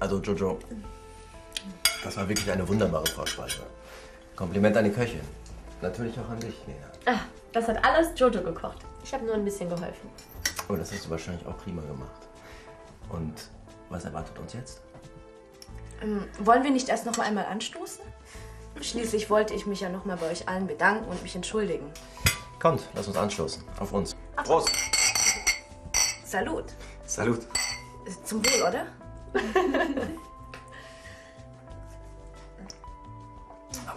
Also Jojo, das war wirklich eine wunderbare Vorspeise. Kompliment an die Köchin. Natürlich auch an dich, Lena. Ah, das hat alles Jojo gekocht. Ich habe nur ein bisschen geholfen. Oh, das hast du wahrscheinlich auch prima gemacht. Und was erwartet uns jetzt? Ähm, wollen wir nicht erst noch mal einmal anstoßen? Schließlich wollte ich mich ja noch mal bei euch allen bedanken und mich entschuldigen. Kommt, lass uns anstoßen. Auf uns. Prost! Salut! Salut. Zum Wohl, oder?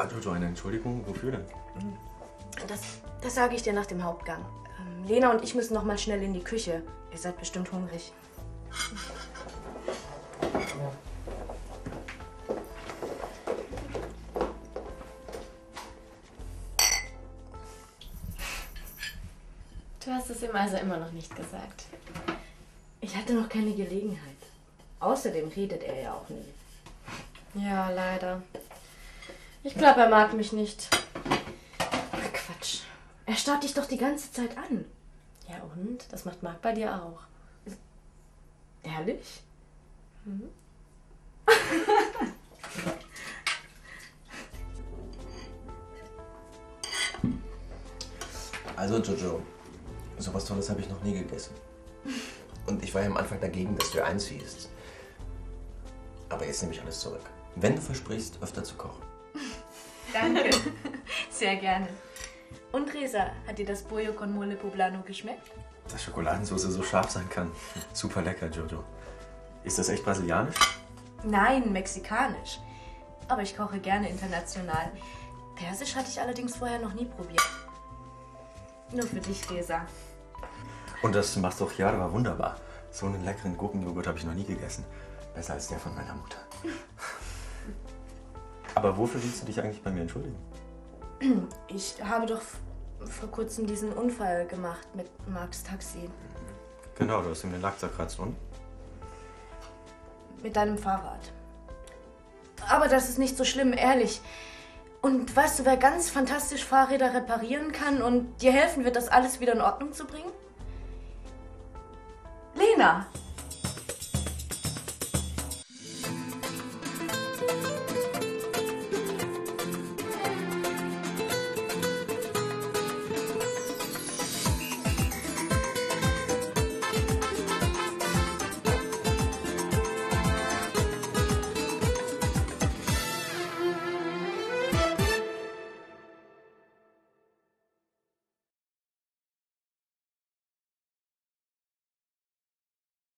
Aber Jojo, eine Entschuldigung, wofür denn? Das, das sage ich dir nach dem Hauptgang. Ähm, Lena und ich müssen noch mal schnell in die Küche. Ihr seid bestimmt hungrig. Du hast es ihm also immer noch nicht gesagt. Ich hatte noch keine Gelegenheit. Außerdem redet er ja auch nie. Ja, leider. Ich glaube, er mag mich nicht. Ach, Quatsch. Er starrt dich doch die ganze Zeit an. Ja, und? Das macht Marc bei dir auch. Ehrlich? Also Jojo, sowas Tolles habe ich noch nie gegessen. Und ich war ja am Anfang dagegen, dass du einziehst. Aber jetzt nehme ich alles zurück. Wenn du versprichst, öfter zu kochen. Danke. Sehr gerne. Und Resa, hat dir das Pollo con mole poblano geschmeckt? Dass Schokoladensauce so scharf sein kann. Super lecker, Jojo. Ist das echt brasilianisch? Nein, mexikanisch. Aber ich koche gerne international. Persisch hatte ich allerdings vorher noch nie probiert. Nur für dich, Resa. Und das machst du auch ja, war wunderbar. So einen leckeren Gurkenjoghurt habe ich noch nie gegessen. Besser als der von meiner Mutter. Aber wofür willst du dich eigentlich bei mir entschuldigen? Ich habe doch vor kurzem diesen Unfall gemacht mit Marks Taxi. Genau, du hast ihm den Lack zerkratzt und? Mit deinem Fahrrad. Aber das ist nicht so schlimm, ehrlich. Und weißt du, wer ganz fantastisch Fahrräder reparieren kann und dir helfen wird, das alles wieder in Ordnung zu bringen? Lena!